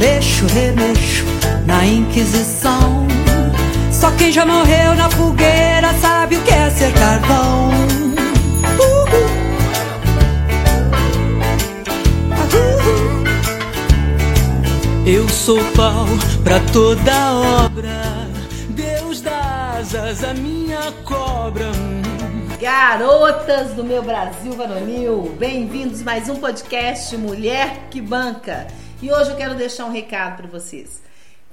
mexo, remexo na Inquisição. Só quem já morreu na fogueira sabe o que é ser carvão. Eu sou pau pra toda obra. Deus dá asas à minha cobra. Garotas do meu Brasil varonil, bem-vindos mais um podcast Mulher que Banca. E hoje eu quero deixar um recado para vocês.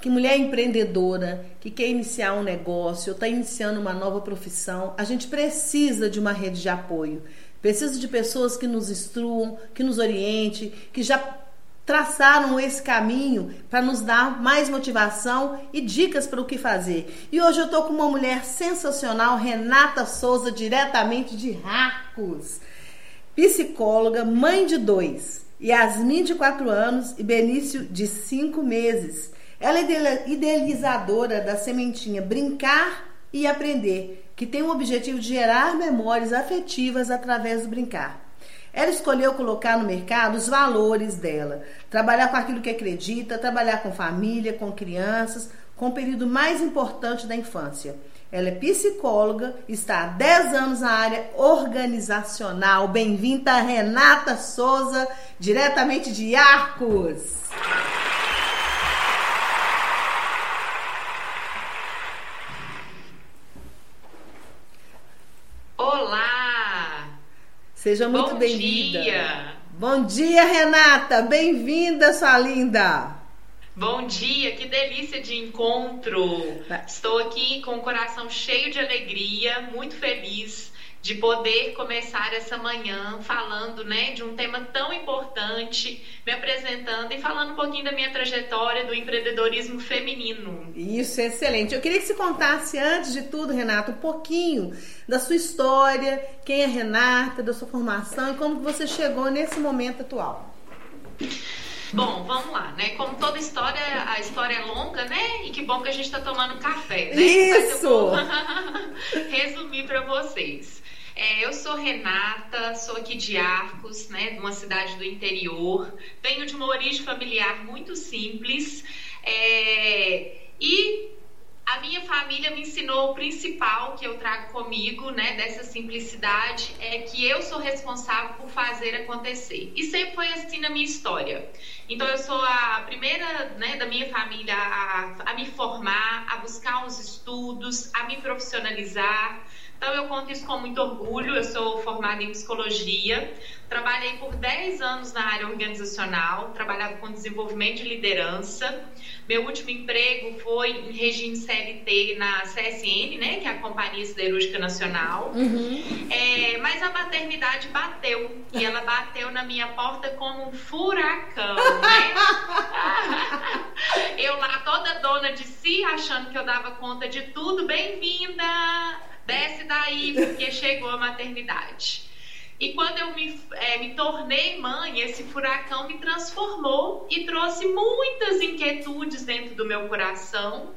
Que mulher empreendedora, que quer iniciar um negócio, ou está iniciando uma nova profissão, a gente precisa de uma rede de apoio. Precisa de pessoas que nos instruam, que nos oriente, que já traçaram esse caminho para nos dar mais motivação e dicas para o que fazer. E hoje eu estou com uma mulher sensacional, Renata Souza, diretamente de Racos, psicóloga, mãe de dois, Yasmin de 4 anos e Benício de 5 meses. Ela é idealizadora da sementinha Brincar e Aprender, que tem o objetivo de gerar memórias afetivas através do brincar. Ela escolheu colocar no mercado os valores dela, trabalhar com aquilo que acredita, trabalhar com família, com crianças, com o período mais importante da infância. Ela é psicóloga, está há 10 anos na área organizacional. Bem-vinda, Renata Souza, diretamente de Arcos. Seja muito bem-vinda. Bom dia, Renata. Bem-vinda, sua linda. Bom dia, que delícia de encontro. Estou aqui com o coração cheio de alegria, muito feliz de poder começar essa manhã falando, né, de um tema tão importante, me apresentando e falando um pouquinho da minha trajetória do empreendedorismo feminino. Isso, excelente. Eu queria que você contasse antes de tudo, Renata, um pouquinho da sua história, quem é Renata, da sua formação e como você chegou nesse momento atual. Bom, vamos lá, né? Como toda história, a história é longa, né? E que bom que a gente está tomando café, né? Isso! resumir para vocês. É, eu sou Renata, sou aqui de Arcos, né, de uma cidade do interior. Venho de uma origem familiar muito simples. É, e a minha família me ensinou o principal que eu trago comigo, né, dessa simplicidade, é que eu sou responsável por fazer acontecer. E sempre foi assim na minha história. Então eu sou a primeira, né, da minha família a, a me formar, a buscar os estudos, a me profissionalizar. Então, eu conto isso com muito orgulho. Eu sou formada em psicologia, trabalhei por 10 anos na área organizacional, trabalhava com desenvolvimento de liderança. Meu último emprego foi em regime CLT na CSN, né, que é a Companhia Siderúrgica Nacional. Uhum. É, mas a maternidade bateu, e ela bateu na minha porta como um furacão, né? eu lá toda dona de si, achando que eu dava conta de tudo. Bem-vinda! Desce daí, porque chegou a maternidade. E quando eu me, é, me tornei mãe, esse furacão me transformou e trouxe muitas inquietudes dentro do meu coração.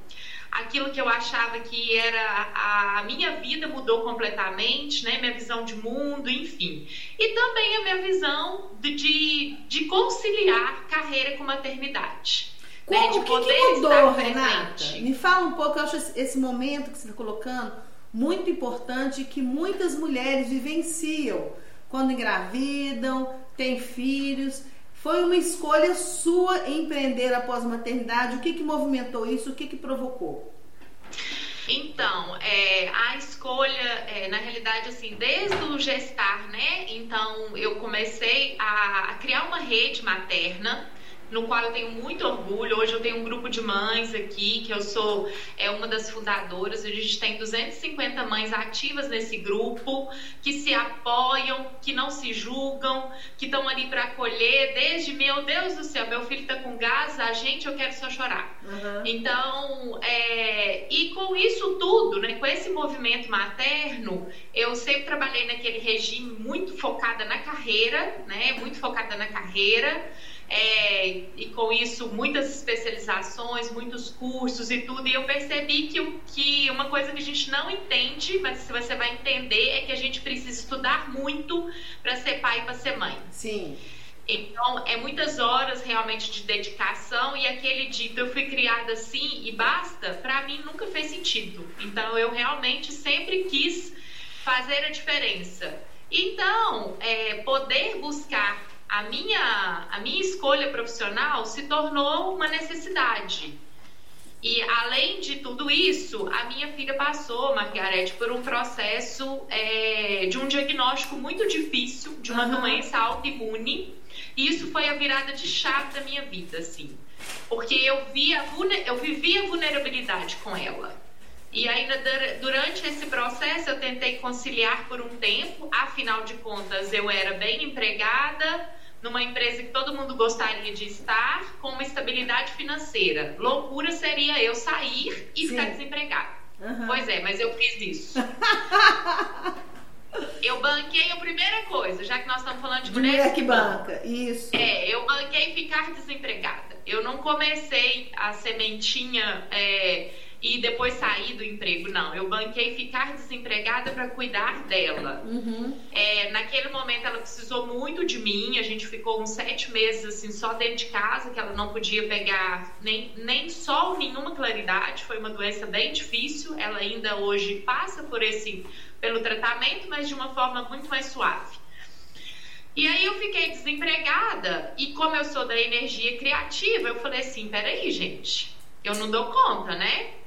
Aquilo que eu achava que era a minha vida mudou completamente, né? Minha visão de mundo, enfim. E também a minha visão de, de, de conciliar carreira com maternidade. Como, né? De que, que mudou, Renata? Me fala um pouco, eu acho esse momento que você está colocando muito importante que muitas mulheres vivenciam quando engravidam, têm filhos. Foi uma escolha sua empreender a maternidade? O que, que movimentou isso? O que, que provocou? Então, é, a escolha, é, na realidade, assim, desde o gestar, né? Então, eu comecei a, a criar uma rede materna no qual eu tenho muito orgulho. Hoje eu tenho um grupo de mães aqui, que eu sou é, uma das fundadoras. A gente tem 250 mães ativas nesse grupo, que se apoiam, que não se julgam, que estão ali para acolher, desde meu Deus do céu, meu filho está com gás, a gente, eu quero só chorar. Uhum. Então, é, e com isso tudo, né, com esse movimento materno, eu sempre trabalhei naquele regime muito focada na carreira, né, muito focada na carreira é, e com isso muitas especializações, muitos cursos e tudo. E eu percebi que, que uma coisa que a gente não entende, mas se você vai entender, é que a gente precisa estudar muito para ser pai e para ser mãe. Sim. Então, é muitas horas realmente de dedicação e aquele dito eu fui criada assim e basta, para mim nunca fez sentido. Então, eu realmente sempre quis fazer a diferença. Então, é, poder buscar a minha, a minha escolha profissional se tornou uma necessidade. E além de tudo isso, a minha filha passou, Margarete, por um processo é, de um diagnóstico muito difícil de uma uhum. doença autoimune. E isso foi a virada de chave da minha vida, assim. Porque eu, via, eu vivia vulnerabilidade com ela. E ainda durante esse processo eu tentei conciliar por um tempo, afinal de contas eu era bem empregada, numa empresa que todo mundo gostaria de estar, com uma estabilidade financeira. Loucura seria eu sair e Sim. ficar desempregada. Uhum. Pois é, mas eu fiz isso. eu banquei a primeira coisa, já que nós estamos falando de, de mulher que banca. Isso. É, eu banquei ficar desempregada. Eu não comecei a sementinha. É, e depois sair do emprego. Não, eu banquei ficar desempregada para cuidar dela. Uhum. É, naquele momento ela precisou muito de mim. A gente ficou uns sete meses assim só dentro de casa, que ela não podia pegar nem, nem sol, nenhuma claridade. Foi uma doença bem difícil. Ela ainda hoje passa por esse pelo tratamento, mas de uma forma muito mais suave. E aí eu fiquei desempregada e como eu sou da energia criativa, eu falei assim, peraí, gente, eu não dou conta, né?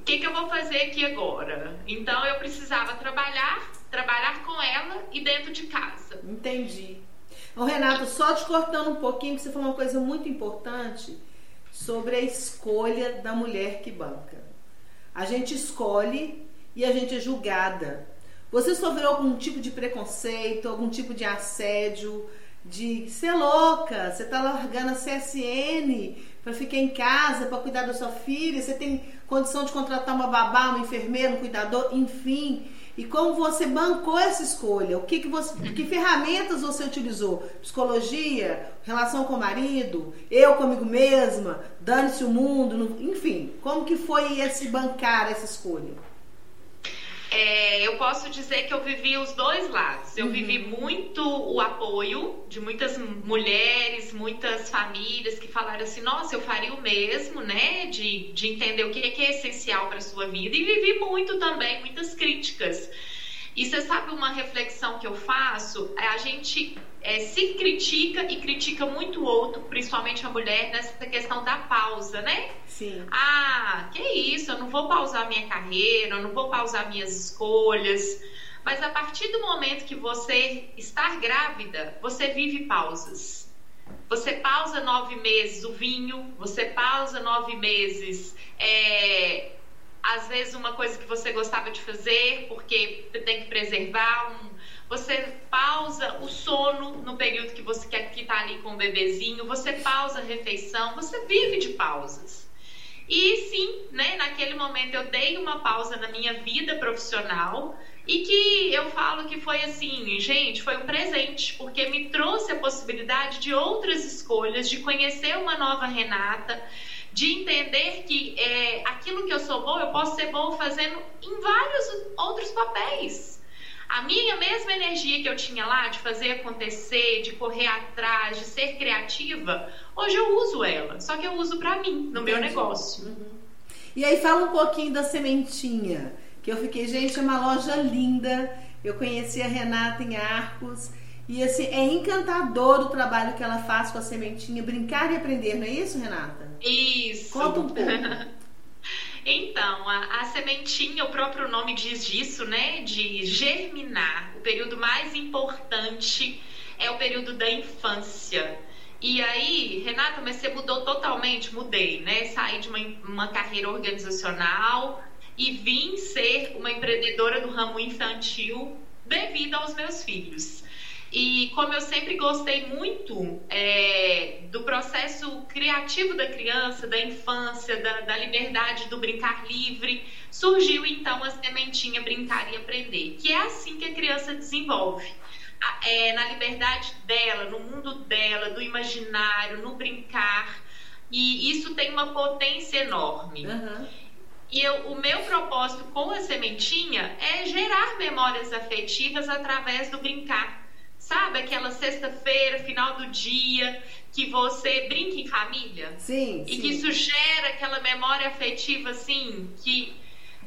O que, que eu vou fazer aqui agora? Então eu precisava trabalhar, trabalhar com ela e dentro de casa. Entendi. Ô, Renato, só te cortando um pouquinho, que você falou uma coisa muito importante sobre a escolha da mulher que banca. A gente escolhe e a gente é julgada. Você sofreu algum tipo de preconceito, algum tipo de assédio, de ser louca, você tá largando a CSN para ficar em casa, para cuidar da sua filha, você tem condição de contratar uma babá, um enfermeiro, um cuidador, enfim. E como você bancou essa escolha? O que, que você, que ferramentas você utilizou? Psicologia, relação com o marido, eu comigo mesma, dane-se o mundo, enfim, como que foi esse bancar essa escolha? É, eu posso dizer que eu vivi os dois lados. Eu uhum. vivi muito o apoio de muitas mulheres, muitas famílias que falaram assim: nossa, eu faria o mesmo, né? De, de entender o que é, que é essencial para a sua vida. E vivi muito também, muitas críticas. E você sabe uma reflexão que eu faço? É a gente é, se critica e critica muito o outro, principalmente a mulher, nessa questão da pausa, né? Sim. Ah, que isso, eu não vou pausar minha carreira, eu não vou pausar minhas escolhas. Mas a partir do momento que você está grávida, você vive pausas. Você pausa nove meses o vinho, você pausa nove meses é, às vezes uma coisa que você gostava de fazer porque tem que preservar um, você pausa o sono no período que você quer que tá ali com o bebezinho, você pausa a refeição, você vive de pausas. E sim, né, naquele momento eu dei uma pausa na minha vida profissional e que eu falo que foi assim, gente, foi um presente, porque me trouxe a possibilidade de outras escolhas, de conhecer uma nova Renata, de entender que é, aquilo que eu sou boa, eu posso ser boa fazendo em vários outros papéis. A minha mesma energia que eu tinha lá de fazer acontecer, de correr atrás, de ser criativa, hoje eu uso ela. Só que eu uso para mim, no Entendi. meu negócio. Uhum. E aí fala um pouquinho da sementinha, que eu fiquei, gente, é uma loja linda. Eu conheci a Renata em Arcos. E assim, é encantador o trabalho que ela faz com a sementinha, brincar e aprender, não é isso, Renata? Isso. Conta um pouco. Então, a, a, sementinha, o próprio nome diz disso, né? De germinar. O período mais importante é o período da infância. E aí, Renata, mas você mudou totalmente? Mudei, né? Saí de uma, uma carreira organizacional e vim ser uma empreendedora do ramo infantil devido aos meus filhos. E como eu sempre gostei muito é, do processo criativo da criança, da infância, da, da, liberdade do brincar livre, surgiu então a sementinha Brincar e Aprender, que é assim que a criança desenvolve. É, na liberdade dela, no mundo dela, do imaginário, no brincar. E isso tem uma potência enorme. Uhum. E eu, o meu propósito com a sementinha é gerar memórias afetivas através do brincar Sabe aquela sexta-feira, final do dia, que você brinca em família? Sim. E sim. que isso gera aquela memória afetiva, assim, que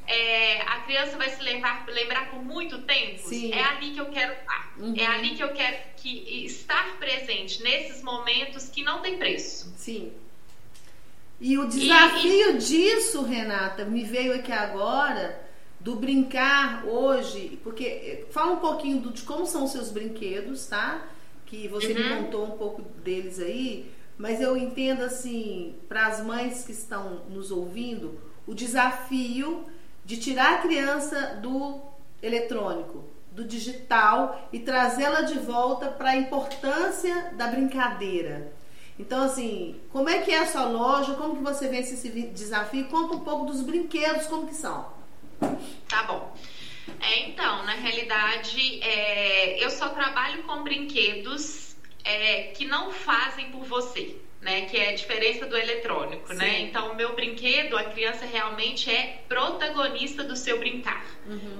é, a criança vai se lembrar, lembrar por muito tempo. Sim. É ali que eu quero estar. Uhum. É ali que eu quero que estar presente nesses momentos que não tem preço. Sim. E o desafio disso, Renata, me veio aqui agora do brincar hoje, porque eh, fala um pouquinho do, de como são os seus brinquedos, tá? Que você me Uhum. contou um pouco deles aí, mas eu entendo assim, para as mães que estão nos ouvindo, o desafio de tirar a criança do eletrônico, do digital e trazê-la de volta para a importância da brincadeira. Então, assim, como é que é a sua loja? Como que você vence esse desafio? Conta um pouco dos brinquedos, como que são. Tá bom. É, então, na realidade, é, eu só trabalho com brinquedos é, que não fazem por você, né? Que é a diferença do eletrônico, né? Sim. Então, o meu brinquedo, a criança realmente é protagonista do seu brincar.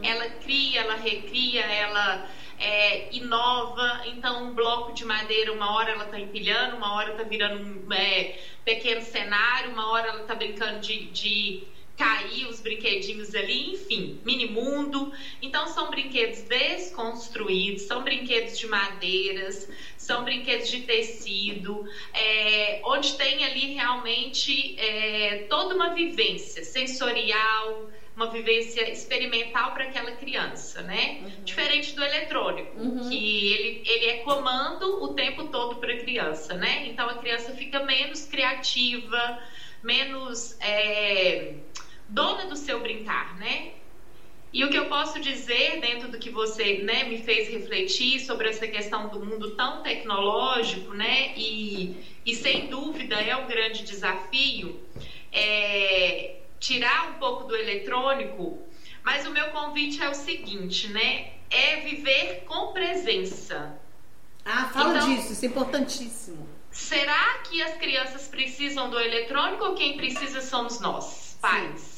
Ela cria, ela recria, ela é, inova. Então, um bloco de madeira, uma hora ela tá empilhando, uma hora tá virando um é, pequeno cenário, uma hora ela tá brincando de, de cair os brinquedinhos ali, enfim, mini mundo. Então, são brinquedos desconstruídos, são brinquedos de madeiras, são brinquedos de tecido, é, onde tem ali realmente é, toda uma vivência sensorial, uma vivência experimental para aquela criança, né? Diferente do eletrônico, Uhum. que ele, ele é comando o tempo todo para a criança, né? Então a criança fica menos criativa, menos é, dona do seu brincar, né? E o que eu posso dizer dentro do que você né, me fez refletir sobre essa questão do mundo tão tecnológico, né? E, e sem dúvida é um grande desafio é, tirar um pouco do eletrônico, mas o meu convite é o seguinte, né? É viver com presença. Ah, fala Então- disso, isso é importantíssimo. Será que as crianças precisam do eletrônico ou quem precisa somos nós, pais?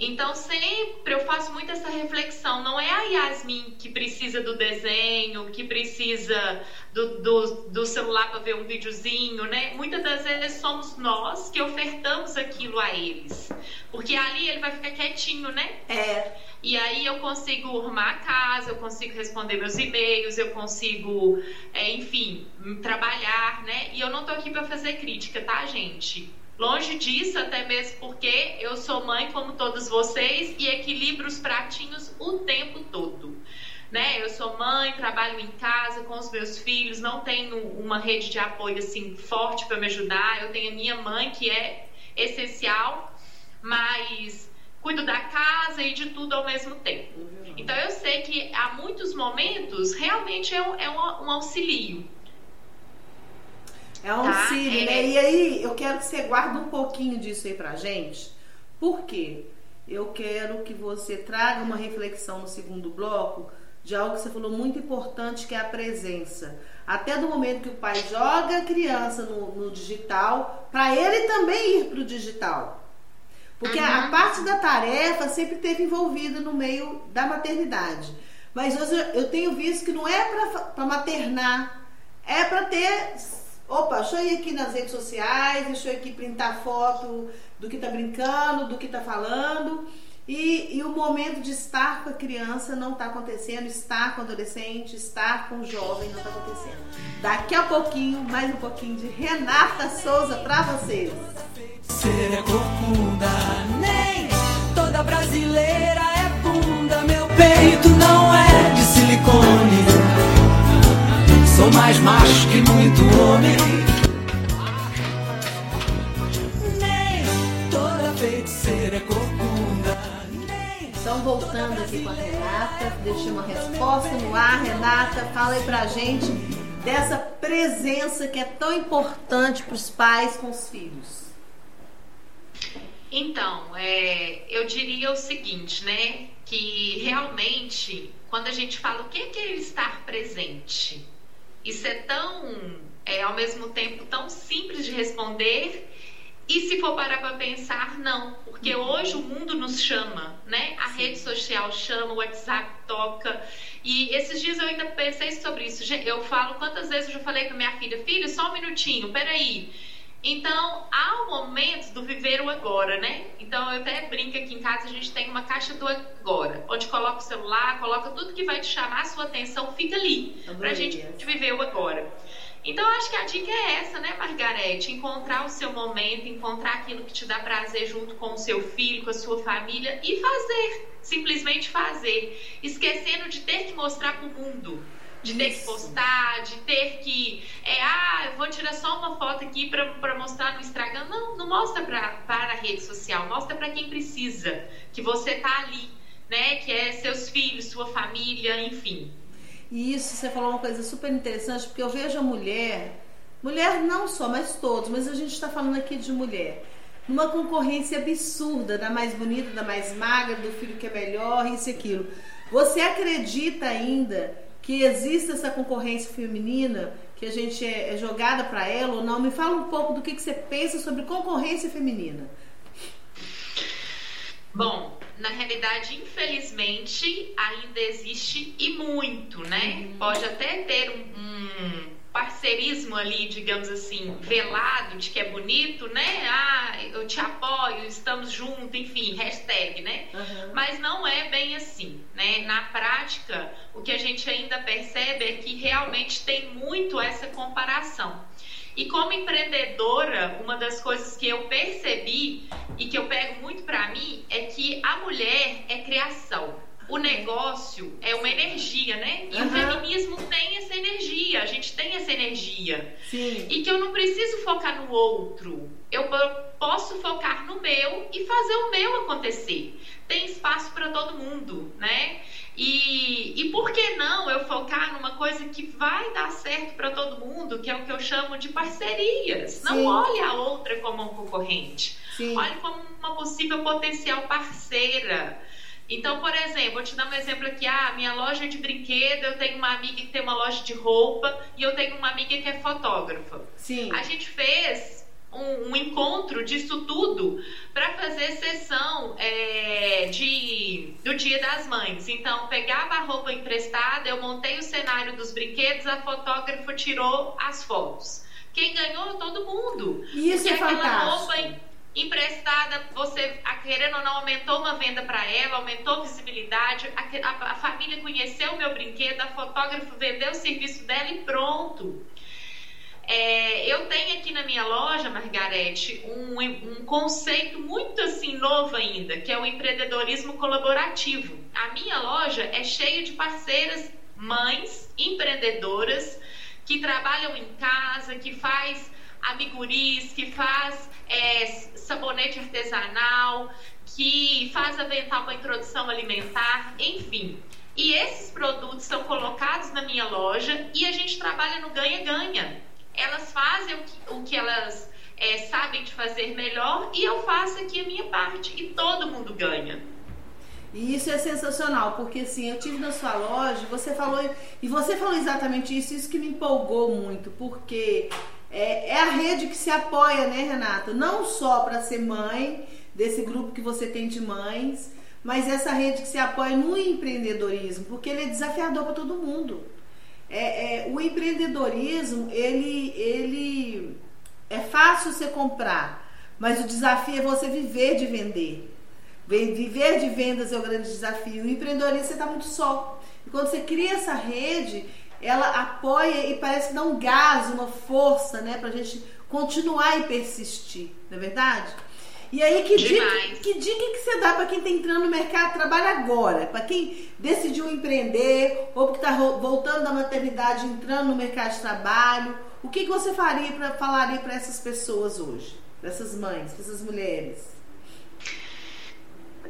Então, sempre eu faço muito essa reflexão. Não é a Yasmin que precisa do desenho, que precisa do, do, do celular para ver um videozinho, né? Muitas das vezes somos nós que ofertamos aquilo a eles. Porque ali ele vai ficar quietinho, né? É, E aí eu consigo arrumar a casa, eu consigo responder meus e-mails, eu consigo, é, enfim, trabalhar, né? E eu não tô aqui para fazer crítica, tá, gente? Longe disso, até mesmo porque eu sou mãe como todos vocês e equilibro os pratinhos o tempo todo. Né? Eu sou mãe, trabalho em casa com os meus filhos, não tenho uma rede de apoio assim forte para me ajudar. Eu tenho a minha mãe que é essencial, mas cuido da casa e de tudo ao mesmo tempo. Então eu sei que há muitos momentos realmente é um, é um, um auxílio. É um Tá, auxílio, é. né? E aí, eu quero que você guarde um pouquinho disso aí pra gente. Por quê? Eu quero que você traga uma reflexão no segundo bloco de algo que você falou muito importante, que é a presença. Até do momento que o pai joga a criança no, no digital, para ele também ir pro digital. Porque a Uhum. parte da tarefa sempre esteve envolvida no meio da maternidade. Mas hoje eu tenho visto que não é para maternar, é para ter. Opa, deixa eu ir aqui nas redes sociais, deixa eu aqui printar foto do que tá brincando, do que tá falando. E, e o momento de estar com a criança não está acontecendo, estar com o adolescente, estar com o jovem não está acontecendo. Daqui a pouquinho, mais um pouquinho de Renata Souza para vocês. Ser é corcunda, nem toda brasileira é bunda. Sou mais macho que muito homem. Nem toda feiticeira é corcunda, nem Então, voltando aqui com a Renata, deixei uma resposta no ar. Renata, fala aí pra gente dessa presença que é tão importante para os pais com os filhos. Então, é, eu diria o seguinte, né? Que realmente, quando a gente fala o que é, que é estar presente, isso é tão, é, ao mesmo tempo, tão simples de responder E se for parar para pensar, não, porque Uhum. hoje o mundo nos chama, né? A rede social chama, o WhatsApp toca. E esses dias eu ainda pensei sobre isso. Eu falo quantas vezes eu já falei com minha filha, filha, só um minutinho, peraí. Então, há um momento do viver o agora, né? Então, eu até brinco aqui em casa, a gente tem uma caixa do agora, onde coloca o celular, coloca tudo que vai te chamar a sua atenção, fica ali, pra Adorei gente viver o agora. Então, eu acho que a dica é essa, né, Margarete? Encontrar o seu momento, encontrar aquilo que te dá prazer junto com o seu filho, com a sua família e fazer. Simplesmente fazer. Esquecendo de ter que mostrar pro mundo. De ter que Isso. postar, de ter que. É, ah, eu vou tirar só uma foto aqui pra, pra mostrar no Instagram. Não, não mostra pra, para a rede social, mostra pra quem precisa. Que você tá ali, né? Que é seus filhos, sua família, enfim. E isso, você falou uma coisa super interessante, porque eu vejo a mulher, mulher não só, mas todos, mas a gente está falando aqui de mulher, numa concorrência absurda, da mais bonita, da mais magra, do filho que é melhor, isso e aquilo. Você acredita ainda que existe essa concorrência feminina, que a gente é, é jogada para ela ou não? Me fala um pouco do que, que você pensa sobre concorrência feminina. Bom, na realidade, infelizmente, ainda existe e muito, né? Pode até ter um, um parceirismo ali, digamos assim, velado, de que é bonito, né? Ah, eu te apoio, estamos juntos, enfim, hashtag, né? Uhum. Mas não é bem assim, né? Na prática, o que a gente ainda percebe é que realmente tem muito essa comparação. E como empreendedora, uma das coisas que eu percebi e que eu pego muito para mim é que a mulher é criação. O negócio é uma energia, né? E o Aham. feminismo tem essa energia, a gente tem essa energia. Sim. E que eu não preciso focar no outro. Eu po- posso focar no meu e fazer o meu acontecer. Tem espaço para todo mundo, né? E, e por que não eu focar numa coisa que vai dar certo para todo mundo, que é o que eu chamo de parcerias? Não Sim. olhe a outra como um concorrente. Sim. Olhe como uma possível potencial parceira. Então, por exemplo, vou te dar um exemplo aqui. Ah, minha loja é de brinquedo, eu tenho uma amiga que tem uma loja de roupa e eu tenho uma amiga que é fotógrafa. Sim. A gente fez um, um encontro disso tudo para fazer sessão é, de, do Dia das Mães. Então, pegava a roupa emprestada, eu montei o cenário dos brinquedos, a fotógrafa tirou as fotos. Quem ganhou? Todo mundo. Isso Porque é aquela fantástico. roupa emprestada, você, querendo ou não, aumentou uma venda para ela, aumentou visibilidade, a, a- a família conheceu o meu brinquedo, a fotógrafa vendeu o serviço dela e pronto. É, eu tenho aqui na minha loja, Margarete, um, um conceito muito assim novo ainda, que é o empreendedorismo colaborativo. A minha loja é cheia de parceiras, mães, empreendedoras que trabalham em casa, que faz amiguris, que faz é, sabonete artesanal, que faz avental para introdução alimentar, enfim. E esses produtos são colocados na minha loja e a gente trabalha no ganha-ganha. Elas fazem o que, o que elas é, sabem de fazer melhor e eu faço aqui a minha parte e todo mundo ganha. E isso é sensacional, porque assim, eu tive na sua loja, você falou, e você falou exatamente isso, isso que me empolgou muito, porque é, é a rede que se apoia, né, Renata? Não só para ser mãe desse grupo que você tem de mães, mas essa rede que se apoia no empreendedorismo, porque ele é desafiador para todo mundo. É, é, o empreendedorismo, ele, ele é fácil você comprar, mas o desafio é você viver de vender. Viver de vendas é o grande desafio. O empreendedorismo você está muito só. E quando você cria essa rede, ela apoia e parece que dá um gás, uma força, né, pra gente continuar e persistir, não é verdade? E aí, que dica, que dica que você dá para quem está entrando no mercado de trabalho agora? Para quem decidiu empreender ou que está voltando da maternidade, entrando no mercado de trabalho? O que, que você faria pra, falaria para essas pessoas hoje? Para essas mães, para essas mulheres?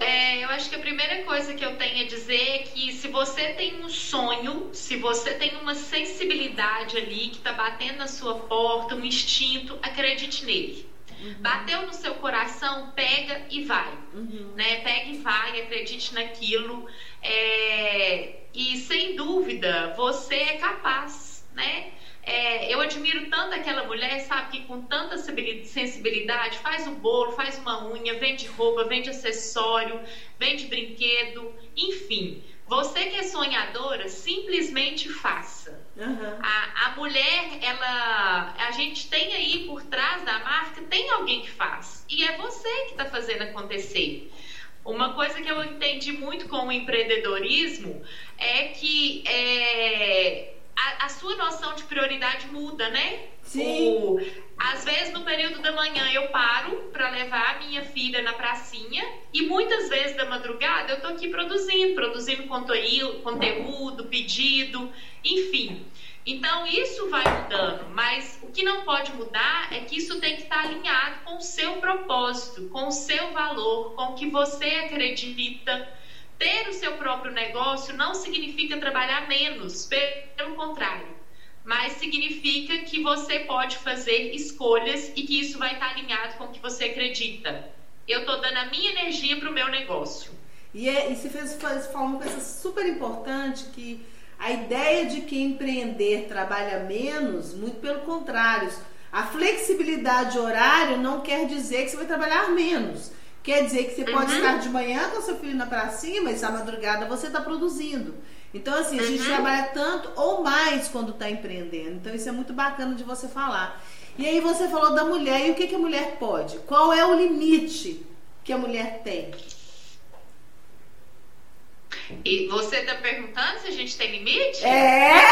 É, eu acho que a primeira coisa que eu tenho a dizer é que se você tem um sonho, se você tem uma sensibilidade ali que está batendo na sua porta, um instinto, acredite nele. Uhum. Bateu no seu coração, pega e vai. Uhum. Né? Pega e vai, acredite naquilo. É... E sem dúvida, você é capaz, né? é, eu admiro tanto aquela mulher, sabe, que com tanta sensibilidade faz o bolo, faz uma unha, vende roupa, vende acessório, vende brinquedo, enfim. Você que é sonhadora, simplesmente faça. Uhum. A, a mulher, ela. A gente tem aí por trás da marca, tem alguém que faz. E é você que está fazendo acontecer. Uma coisa que eu entendi muito com o empreendedorismo é que é, sua noção de prioridade muda, né? Sim. O, às vezes no período da manhã eu paro para levar a minha filha na pracinha e muitas vezes da madrugada eu tô aqui produzindo, produzindo conteúdo, conteúdo pedido, enfim. Então isso vai mudando, mas o que não pode mudar é que isso tem que estar alinhado com o seu propósito, com o seu valor, com o que você acredita. Ter o seu próprio negócio não significa trabalhar menos, pelo contrário, mas significa que você pode fazer escolhas e que isso vai estar alinhado com o que você acredita. Eu estou dando a minha energia para o meu negócio. E, é, e você fez, fez, falou uma coisa super importante que a ideia de que empreender trabalha menos, muito pelo contrário. A flexibilidade horária não quer dizer que você vai trabalhar menos. Quer dizer que você uhum. pode estar de manhã com seu filho na pracinha, mas à madrugada você está produzindo. Então, assim, a gente uhum. trabalha tanto ou mais quando está empreendendo. Então, isso é muito bacana de você falar. E aí você falou da mulher. E o que, que a mulher pode? Qual é o limite que a mulher tem? E você está perguntando se a gente tem limite? É!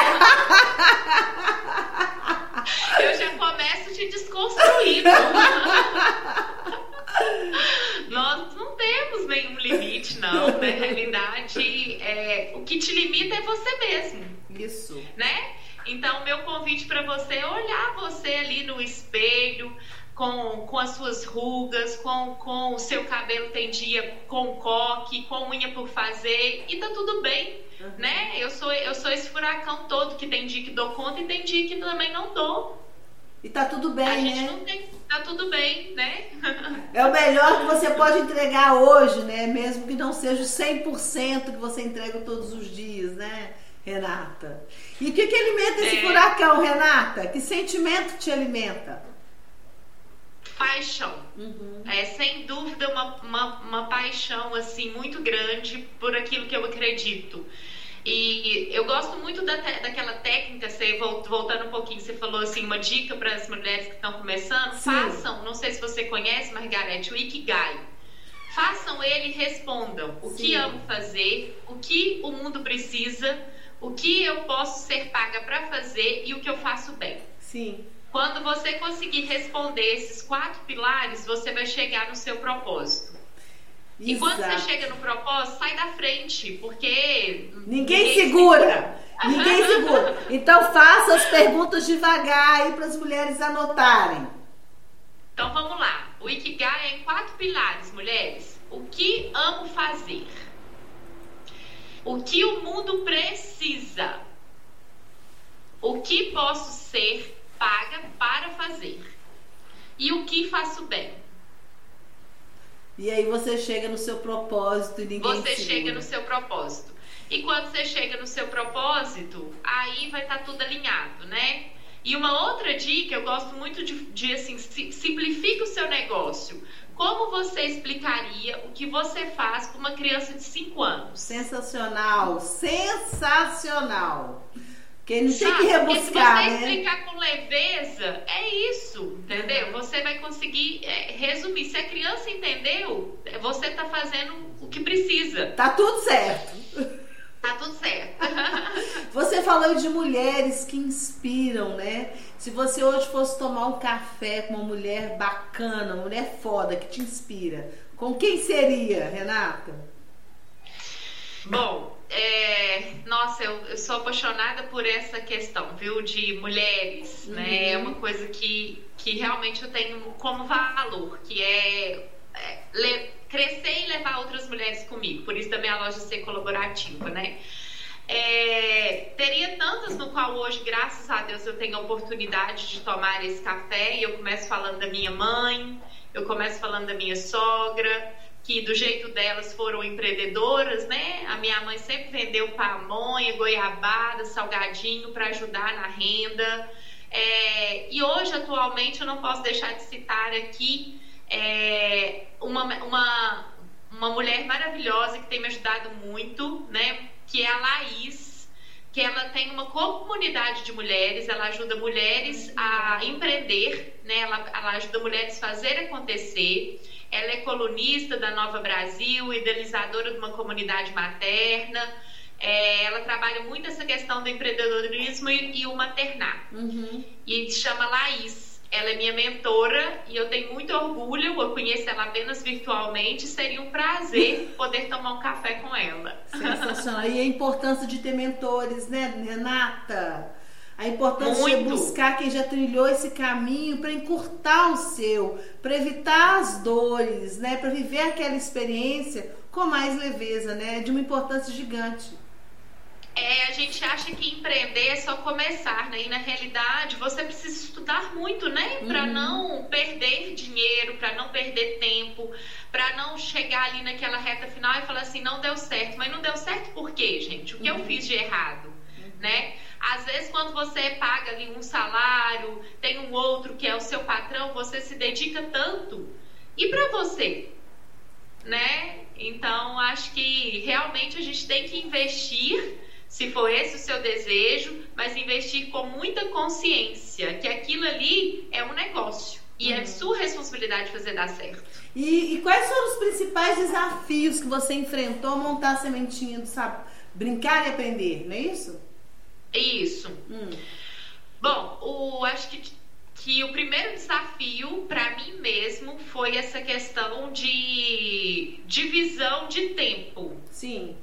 Eu já começo te desconstruindo. Nós não temos nenhum limite, não. Na realidade, é, o que te limita é você mesmo. Isso. Né? Então, meu convite para você é olhar você ali no espelho, com, com as suas rugas, com, com o seu cabelo tem dia com coque, com unha por fazer, e tá tudo bem, uhum. né? Eu sou, eu sou esse furacão todo que tem dia que dou conta e tem dia que também não dou. E tá tudo bem, A né? gente não tem, tá tudo bem, né? É o melhor que você pode entregar hoje, né? Mesmo que não seja o 100% que você entrega todos os dias, né, Renata? E o que, que alimenta esse é... furacão, Renata? Que sentimento te alimenta? paixão. Uhum. É sem dúvida uma, uma, uma, paixão assim muito grande por aquilo que eu acredito. E eu gosto muito da, daquela técnica, você voltando um pouquinho, você falou assim, uma dica para as mulheres que estão começando, Sim. façam, não sei se você conhece, Margarete, o Ikigai. Façam ele e respondam o Sim. que amo fazer, o que o mundo precisa, o que eu posso ser paga para fazer e o que eu faço bem. Sim. Quando você conseguir responder esses quatro pilares, você vai chegar no seu propósito. Exato. E quando você chega no propósito, frente, porque. Ninguém, ninguém segura. segura. Ninguém segura. Então faça as perguntas devagar aí para as mulheres anotarem. Então vamos lá. O Ikigai é em quatro pilares, mulheres. O que amo fazer? O que o mundo precisa? O que posso ser paga para fazer. E o que faço bem? E aí você chega no seu propósito e ninguém Você chega no seu propósito. E quando você chega no seu propósito, aí vai estar tá tudo alinhado, né? E uma outra dica, eu gosto muito de, de assim, simplifique o seu negócio. Como você explicaria o que você faz com uma criança de 5 anos? Sensacional, sensacional. Porque não tem que rebuscar, se você né? explicar com leveza, é isso, entendeu? Você vai conseguir é, resumir. Se a criança entendeu, você está fazendo o que precisa. Tá tudo certo. Tá tudo certo. você falou de mulheres que inspiram, né? Se você hoje fosse tomar um café com uma mulher bacana, uma mulher foda que te inspira, com quem seria, Renata? Bom, é, nossa, eu, eu, sou apaixonada por essa questão, viu, de mulheres, uhum. né? É uma coisa que, que realmente eu tenho como valor, que é, é le, crescer e levar outras mulheres comigo. Por isso também a loja ser colaborativa, né? É, teria tantas no qual hoje, graças a Deus, eu tenho a oportunidade de tomar esse café e eu começo falando da minha mãe, eu começo falando da minha sogra, que do jeito delas foram empreendedoras, né? A minha mãe sempre vendeu pamonha, goiabada, salgadinho para ajudar na renda. É, e hoje, atualmente, eu não posso deixar de citar aqui é, uma, uma, uma mulher maravilhosa que tem me ajudado muito, né? Que é a Laís, que ela tem uma comunidade de mulheres, ela ajuda mulheres a empreender, né? Ela, ela ajuda mulheres a fazer acontecer. Ela é colunista da Nova Brasil, idealizadora de uma comunidade materna. É, ela trabalha muito essa questão do empreendedorismo e, e o maternar. Uhum. E se chama Laís. Ela é minha mentora e eu tenho muito orgulho. Eu conheço ela apenas virtualmente. Seria um prazer poder tomar um café com ela. Sensacional. E a importância de ter mentores, né, Renata? A importância muito. de buscar quem já trilhou esse caminho para encurtar o seu, para evitar as dores, né, para viver aquela experiência com mais leveza, né, de uma importância gigante. É, a gente acha que empreender é só começar, né? E na realidade você precisa estudar muito, né? Para uhum. não perder dinheiro, para não perder tempo, para não chegar ali naquela reta final e falar assim, não deu certo. Mas não deu certo por quê, gente? O que uhum. eu fiz de errado, uhum. né? Às vezes quando você paga ali um salário, tem um outro que é o seu patrão, você se dedica tanto. E para você, né? Então acho que realmente a gente tem que investir se for esse o seu desejo, mas investir com muita consciência que aquilo ali é um negócio e é uhum. é sua responsabilidade fazer dar certo. E, e, quais foram os principais desafios que você enfrentou montar a sementinha do sabe, brincar e aprender, não é isso? Isso. Hum. Bom, o, acho que, que o primeiro desafio para mim mesmo foi essa questão de divisão de tempo. Sim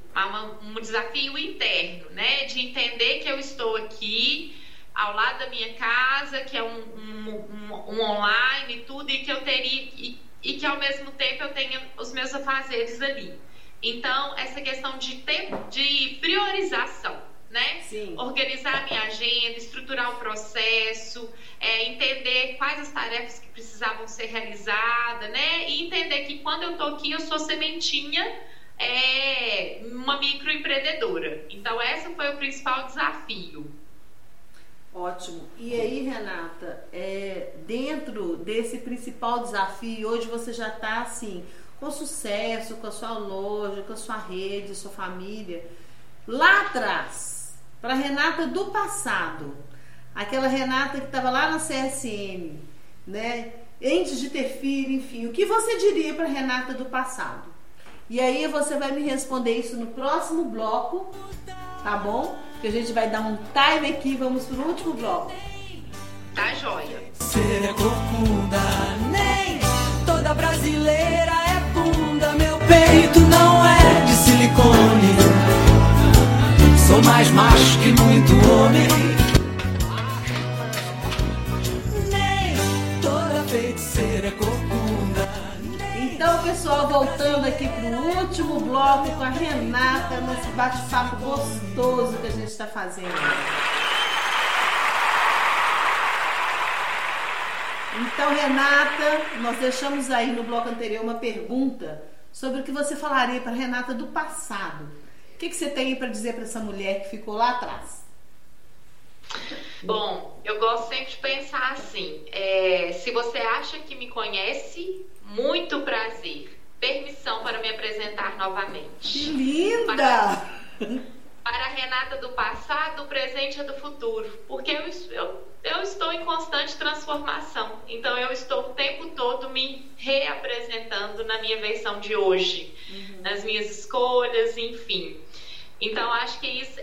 um desafio interno, né? De entender que eu estou aqui ao lado da minha casa, que é um, um, um, um online e tudo, e que eu teria e, e, que ao mesmo tempo eu tenha os meus afazeres ali. Então, essa questão de tempo, de priorização, né? Sim. Organizar a minha agenda, estruturar o processo, é, entender quais as tarefas que precisavam ser realizadas, né? E entender que quando eu tô aqui, eu sou sementinha é uma microempreendedora. Então, esse foi o principal desafio. Ótimo. E aí, Renata, é, dentro desse principal desafio, hoje você já está assim, com sucesso, com a sua loja, com a sua rede, sua família. Lá atrás, para Renata do passado, aquela Renata que estava lá na CSM, né? Antes de ter filho, enfim, o que você diria para Renata do passado? E aí você vai me responder isso no próximo bloco, tá bom? Que a gente vai dar um time aqui, vamos pro último bloco. Tá joia. Ser é corcunda, nem toda brasileira Sou mais macho que muito homem. Nem toda feiticeira é corcunda. Então, pessoal, voltando aqui pro último bloco com a Renata, nesse bate-papo gostoso que a gente está fazendo. Então, Renata, nós deixamos aí no bloco anterior uma pergunta sobre o que você falaria para Renata do passado. O que, que você tem para dizer para essa mulher que ficou lá atrás? Bom, eu gosto sempre de pensar assim: é, se você acha que me conhece, muito prazer permissão para me apresentar novamente. Que linda! Para a Renata do passado, do presente e do futuro. Porque eu, eu, eu estou em constante transformação. Então eu estou o tempo todo me reapresentando na minha versão de hoje, uhum. nas minhas escolhas, enfim. Então, acho que isso,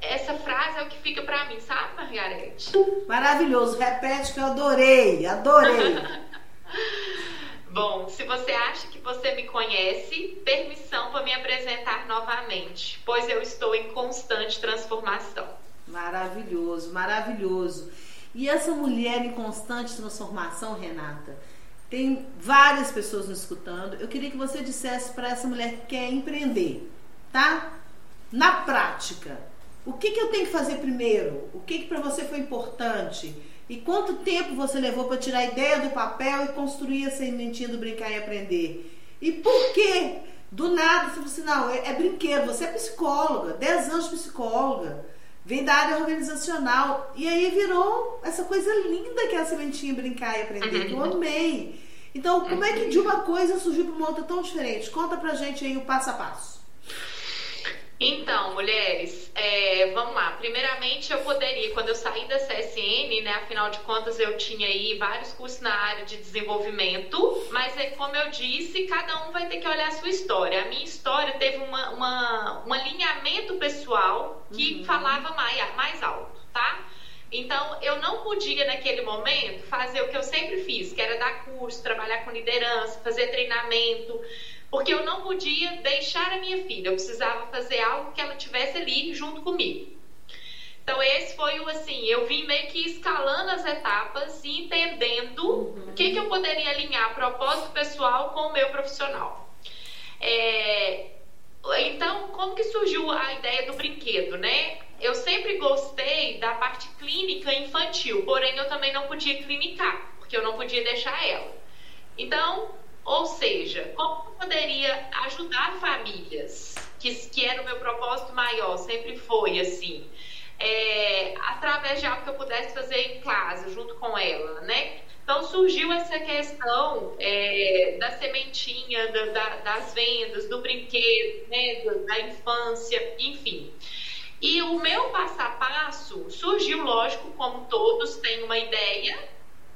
essa frase é o que fica para mim, sabe, Margarete? Maravilhoso. Repete que eu adorei, adorei. Bom, se você acha que você me conhece, permissão para me apresentar novamente, pois eu estou em constante transformação. Maravilhoso, maravilhoso. E essa mulher em constante transformação, Renata, tem várias pessoas nos escutando. Eu queria que você dissesse para essa mulher que quer empreender, tá? Na prática, o que, que eu tenho que fazer primeiro? O que, que para você foi importante? E quanto tempo você levou para tirar a ideia do papel e construir a sementinha do brincar e aprender? E por que? Do nada, você falou assim, não, é, é brinquedo, você é psicóloga, 10 anos de psicóloga, vem da área organizacional. E aí virou essa coisa linda que é a sementinha brincar e aprender, que eu uhum. amei. Então, como é que de uma coisa surgiu para uma outra tão diferente? Conta pra gente aí o passo a passo. Então, mulheres, é, vamos lá. Primeiramente, eu poderia, quando eu saí da CSN, né, afinal de contas, eu tinha aí vários cursos na área de desenvolvimento, mas é como eu disse, cada um vai ter que olhar a sua história. A minha história teve uma, uma um alinhamento pessoal que uhum. falava mais, mais alto, tá? Então, eu não podia, naquele momento, fazer o que eu sempre fiz, que era dar curso, trabalhar com liderança, fazer treinamento porque eu não podia deixar a minha filha, eu precisava fazer algo que ela tivesse ali junto comigo. Então esse foi o assim, eu vim meio que escalando as etapas e entendendo uhum. o que, que eu poderia alinhar propósito pessoal com o meu profissional. É, então, como que surgiu a ideia do brinquedo, né? Eu sempre gostei da parte clínica infantil, porém eu também não podia clinicar, porque eu não podia deixar ela. Então, ou seja, como eu poderia ajudar famílias, que, que era o meu propósito maior, sempre foi assim, é, através de algo que eu pudesse fazer em casa, junto com ela, né? Então surgiu essa questão é, da sementinha, da, da, das vendas, do brinquedo, né, da infância, enfim. E o meu passo a passo surgiu, lógico, como todos têm uma ideia,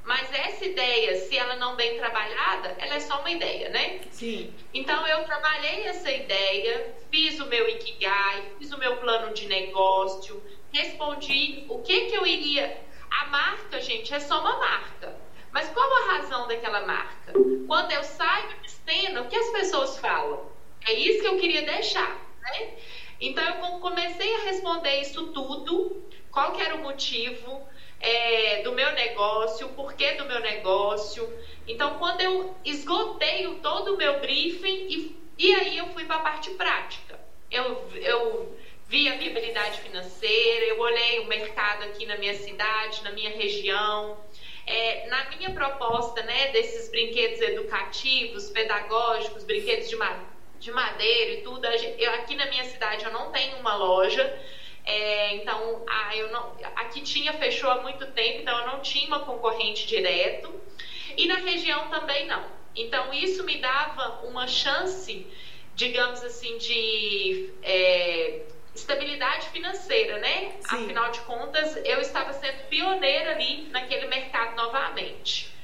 mas essa ideia, se ela não bem trabalhada, ela é só uma ideia, né? Sim. Então eu trabalhei essa ideia, fiz o meu ikigai, fiz o meu plano de negócio, respondi o que que eu iria. A marca, gente, é só uma marca. Mas qual a razão daquela marca? Quando eu saio de cena, o que as pessoas falam? É isso que eu queria deixar, né? Então eu comecei a responder isso tudo, qual que era o motivo, é, do meu negócio, o porquê do meu negócio. Então, quando eu esgotei todo o meu briefing, e, e aí eu fui para a parte prática. Eu, eu vi a viabilidade financeira, eu olhei o mercado aqui na minha cidade, na minha região. É, na minha proposta né, desses brinquedos educativos, pedagógicos, brinquedos de, ma de madeira e tudo, eu, aqui na minha cidade eu não tenho uma loja. É, então, ah, eu não, aqui tinha, fechou há muito tempo, então eu não tinha uma concorrente direto. E na região também não. Então, isso me dava uma chance, digamos assim, de é, estabilidade financeira, né? Sim. Afinal de contas, eu estava sendo pioneira ali naquele mercado novamente.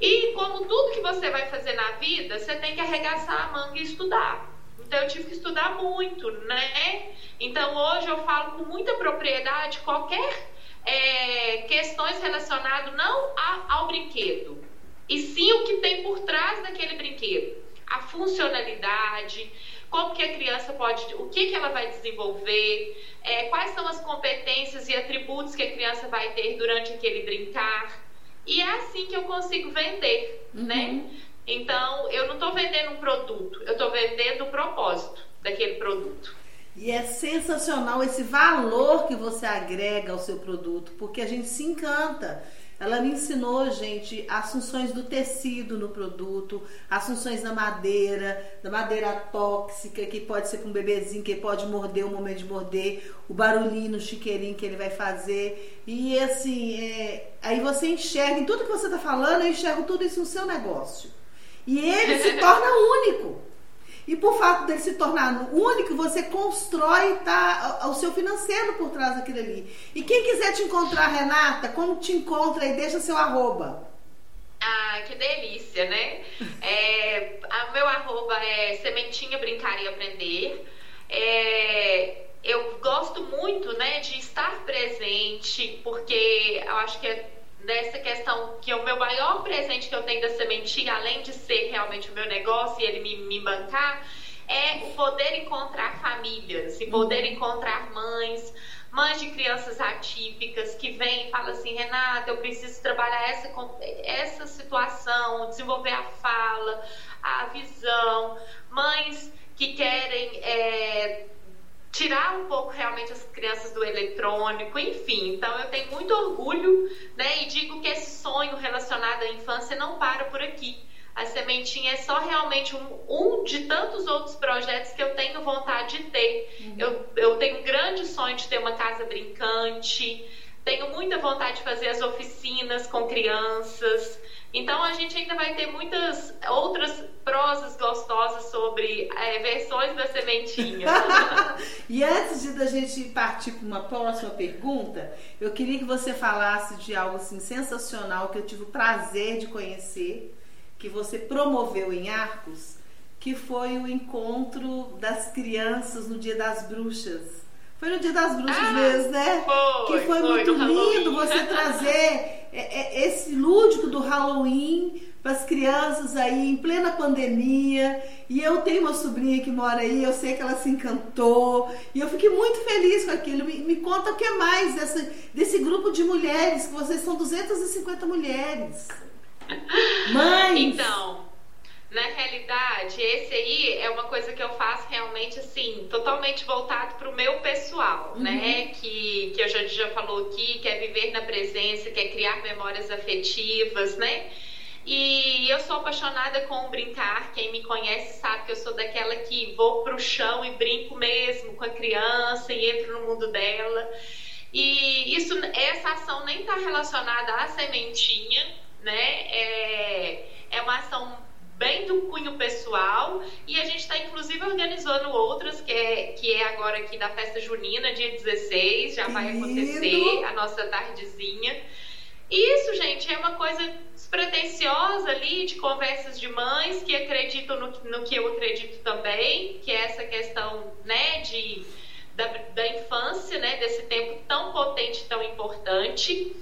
E como tudo que você vai fazer na vida, você tem que arregaçar a manga e estudar. Então eu tive que estudar muito, né? Então hoje eu falo com muita propriedade qualquer é, questões relacionadas não a, ao brinquedo, e sim o que tem por trás daquele brinquedo, a funcionalidade, como que a criança pode, o que, que ela vai desenvolver, é, quais são as competências e atributos que a criança vai ter durante aquele brincar. E é assim que eu consigo vender, né? uhum. né? Então, eu não estou vendendo um produto, eu estou vendendo o propósito daquele produto. E é sensacional esse valor que você agrega ao seu produto, porque a gente se encanta. Ela me ensinou, gente, as funções do tecido no produto, as funções da madeira, da madeira tóxica, que pode ser com um bebezinho, que pode morder o momento de morder, o barulhinho, o chiqueirinho que ele vai fazer. E assim, é, aí você enxerga, em tudo que você está falando, eu enxergo tudo isso no seu negócio. E ele se torna único. E por fato dele se tornar único, você constrói tá, o seu financeiro por trás daquilo ali. E quem quiser te encontrar, Renata, como te encontra aí? Deixa seu arroba. Ah, que delícia, né? É, a, meu arroba é Sementinha Brincar e Aprender. É, eu gosto muito né, de estar presente, porque eu acho que é dessa questão que o meu maior presente que eu tenho da sementinha, além de ser realmente o meu negócio e ele me, me bancar, é o poder encontrar famílias e poder encontrar mães, mães de crianças atípicas que vêm e falam assim, Renata, eu preciso trabalhar essa, essa situação, desenvolver a fala, a visão, mães que querem é, tirar um pouco realmente as crianças do eletrônico, enfim. Então eu tenho muito orgulho, né? E digo que esse sonho relacionado à infância não para por aqui. A Sementinha é só realmente um, um, de tantos outros projetos que eu tenho vontade de ter. Uhum. Eu, eu tenho um grande sonho de ter uma casa brincante, tenho muita vontade de fazer as oficinas com crianças. Então a gente ainda vai ter muitas outras prosas gostosas sobre é, versões da sementinha. e antes de da gente partir para uma próxima pergunta, eu queria que você falasse de algo assim sensacional que eu tive o prazer de conhecer, que você promoveu em Arcos, que foi o encontro das crianças no Dia das Bruxas. Foi no Dia das Bruxas ah, mesmo, né? Foi, que foi, foi muito lindo você trazer é, é, esse lúdico do Halloween para as crianças aí em plena pandemia. E eu tenho uma sobrinha que mora aí, eu sei que ela se encantou. E eu fiquei muito feliz com aquilo. Me, me conta o que mais dessa, desse grupo de mulheres, que vocês são 250 mulheres. Mães! Então, na realidade, esse aí é uma coisa que eu faço realmente assim, totalmente voltado para o meu pessoal, uhum. né? Que, que a gente já falou aqui, que é viver na presença, que é criar memórias afetivas, né? E eu sou apaixonada com brincar. Quem me conhece sabe que eu sou daquela que vou pro chão e brinco mesmo com a criança e entro no mundo dela. E isso, essa ação nem está relacionada à sementinha, né? É, é uma ação bem do cunho pessoal e a gente está inclusive organizando outras que é, que é agora aqui na festa junina, dia 16, já vai acontecer a nossa tardezinha. Isso, gente, é uma coisa despretensiosa ali de conversas de mães que acreditam no, no que eu acredito também, que é essa questão, né, de da, da infância, né, desse tempo tão potente, tão importante.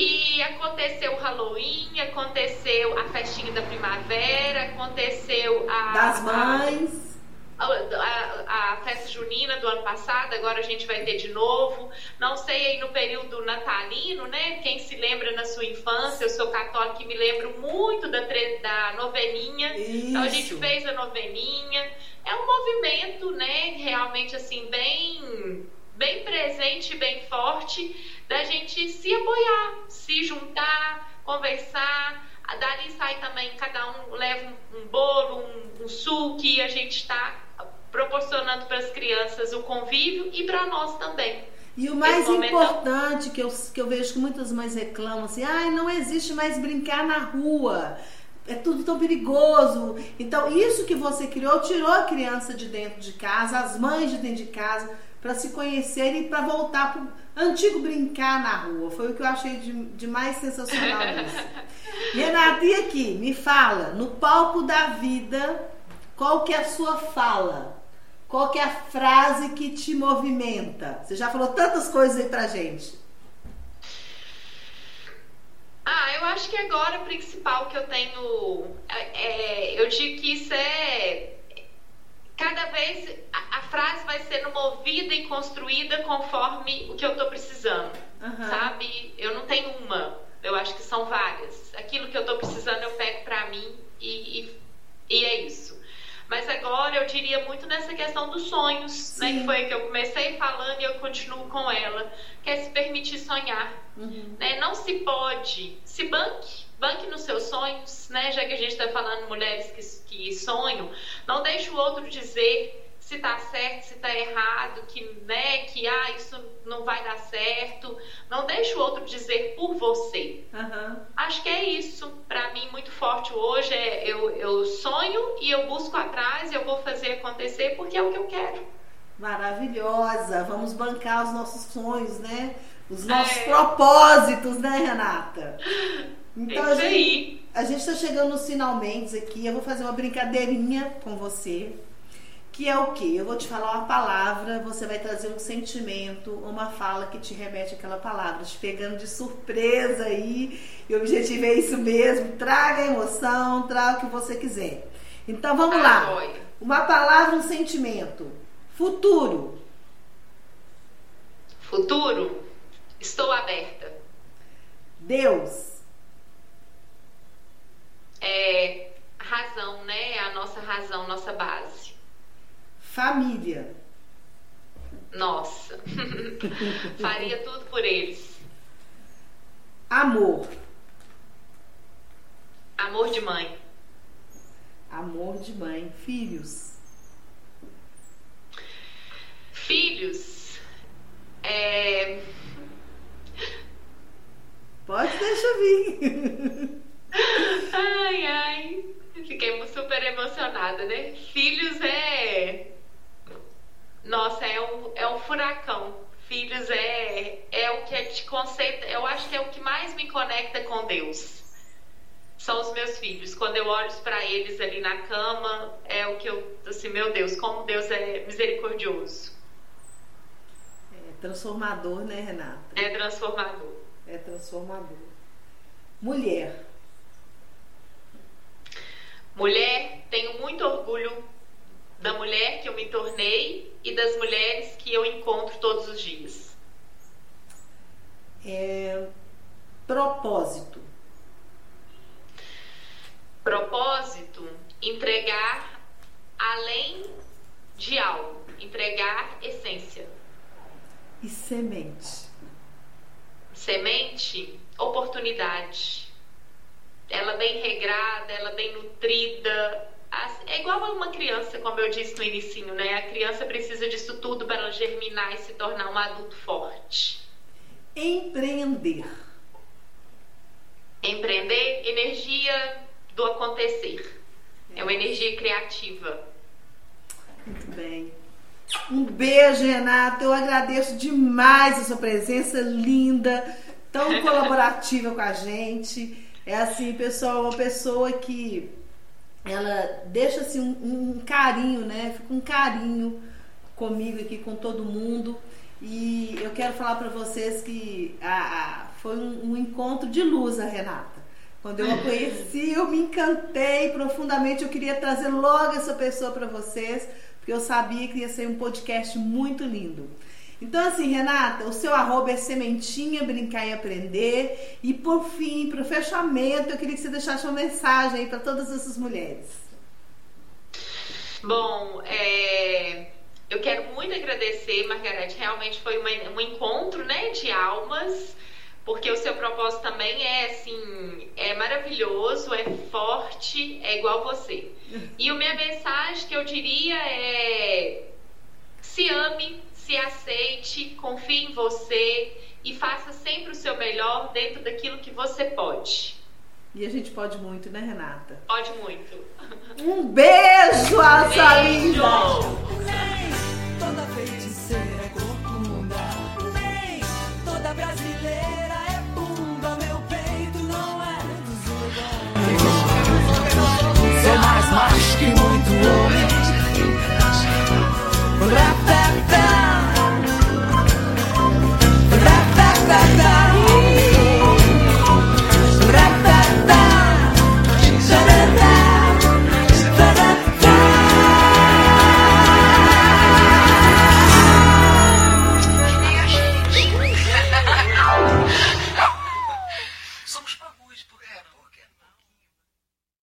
E aconteceu o Halloween, aconteceu a festinha da primavera, aconteceu a. Das mães. A, a, a, festa junina do ano passado, agora a gente vai ter de novo. Não sei aí no período natalino, né? Quem se lembra na sua infância, eu sou católica e me lembro muito da, da noveninha. Isso. Então a gente fez a noveninha. É um movimento, né? Realmente assim, bem bem presente, bem forte, da gente se apoiar, se juntar, conversar. Dali sai também, cada um leva um, um bolo, um, um suco, e a gente está proporcionando para as crianças o convívio e para nós também. E o mais importante que eu, que eu vejo que muitas mães reclamam assim, ai, ah, não existe mais brincar na rua. É tudo tão perigoso. Então, isso que você criou tirou a criança de dentro de casa, as mães de dentro de casa para se conhecerem e para voltar para o antigo brincar na rua. Foi o que eu achei de, de mais sensacional nisso. Renata, e aqui, me fala, no palco da vida, qual que é a sua fala? Qual que é a frase que te movimenta? Você já falou tantas coisas aí pra gente. Ah, eu acho que agora o principal que eu tenho. É, é eu digo que isso é cada vez a, a, frase vai sendo movida e construída conforme o que eu estou precisando, uhum. sabe? Eu não tenho uma, eu acho que são várias. Aquilo que eu estou precisando eu pego para mim e, e, e, é isso. Mas agora eu diria muito nessa questão dos sonhos, né? Que foi que eu comecei falando e eu continuo com ela, que é se permitir sonhar. Uhum. Né? Não se pode, se banque banque nos seus sonhos, né? Já que a gente está falando mulheres que, que sonham, não deixe o outro dizer se está certo, se está errado, que, né, que ah, isso não vai dar certo. Não deixe o outro dizer por você. Uhum. Acho que é isso. Para mim, muito forte hoje é eu, eu sonho e eu busco atrás, eu vou fazer acontecer porque é o que eu quero. Maravilhosa. Vamos bancar os nossos sonhos, né? Os nossos é. propósitos, né, Renata? Então é a gente, a gente está chegando nos finalmente aqui. Eu vou fazer uma brincadeirinha com você. Que é o que? Eu vou te falar uma palavra, você vai trazer um sentimento, uma fala que te remete àquela palavra, te pegando de surpresa aí. E o objetivo é isso mesmo: traga a emoção, traga o que você quiser. Então vamos ah, lá. Uma palavra, um sentimento. Futuro. Futuro. Estou aberta. Deus é, razão, né? A nossa razão, nossa base. Família. Nossa. Faria tudo por eles. Amor. Amor de mãe. Amor de mãe. Filhos. Filhos. É... Pode deixar vir. Ai, ai. Fiquei super emocionada, né? Filhos é. Nossa, é um, é um furacão. Filhos é, é o que te conceita. Eu acho que é o que mais me conecta com Deus. São os meus filhos. Quando eu olho para eles ali na cama, é o que eu. Assim, meu Deus, como Deus é misericordioso. É transformador, né, Renata? É transformador. É transformador. Mulher. Mulher, tenho muito orgulho da mulher que eu me tornei e das mulheres que eu encontro todos os dias. É, propósito. Propósito, entregar além de algo, entregar essência. E semente. Semente, oportunidade. Ela bem regrada, ela bem nutrida. É igual a uma criança, como eu disse no início, né? A criança precisa disso tudo para ela germinar e se tornar um adulto forte. Empreender. Empreender, energia do acontecer. É uma energia criativa. Muito bem. Um beijo, Renata. Eu agradeço demais a sua presença linda, tão colaborativa com a gente. É assim, pessoal, uma pessoa que ela deixa assim um, um carinho, né? Fica um carinho comigo aqui, com todo mundo. E eu quero falar para vocês que a, a, foi um, um, encontro de luz a Renata. Quando eu a conheci, eu me encantei profundamente. Eu queria trazer logo essa pessoa para vocês, porque eu sabia que ia ser um podcast muito lindo. Então, assim, Renata, o seu arroba é sementinha, brincar e aprender. E por fim, para o fechamento, eu queria que você deixasse uma mensagem aí para todas essas mulheres. Bom, é, eu quero muito agradecer, Margarete. Realmente foi uma, um encontro né, de almas, porque o seu propósito também é assim, é maravilhoso, é forte, é igual você. E a minha mensagem que eu diria é se ame, se aceite, confie em você e faça sempre o seu melhor dentro daquilo que você pode. E a gente pode muito, né, Renata? Pode muito. Um beijo, asa linda! Toda feiticeira é corcunda, nem toda brasileira é bunda, meu peito não é dos. Sou mais macho que muito homem. Rá,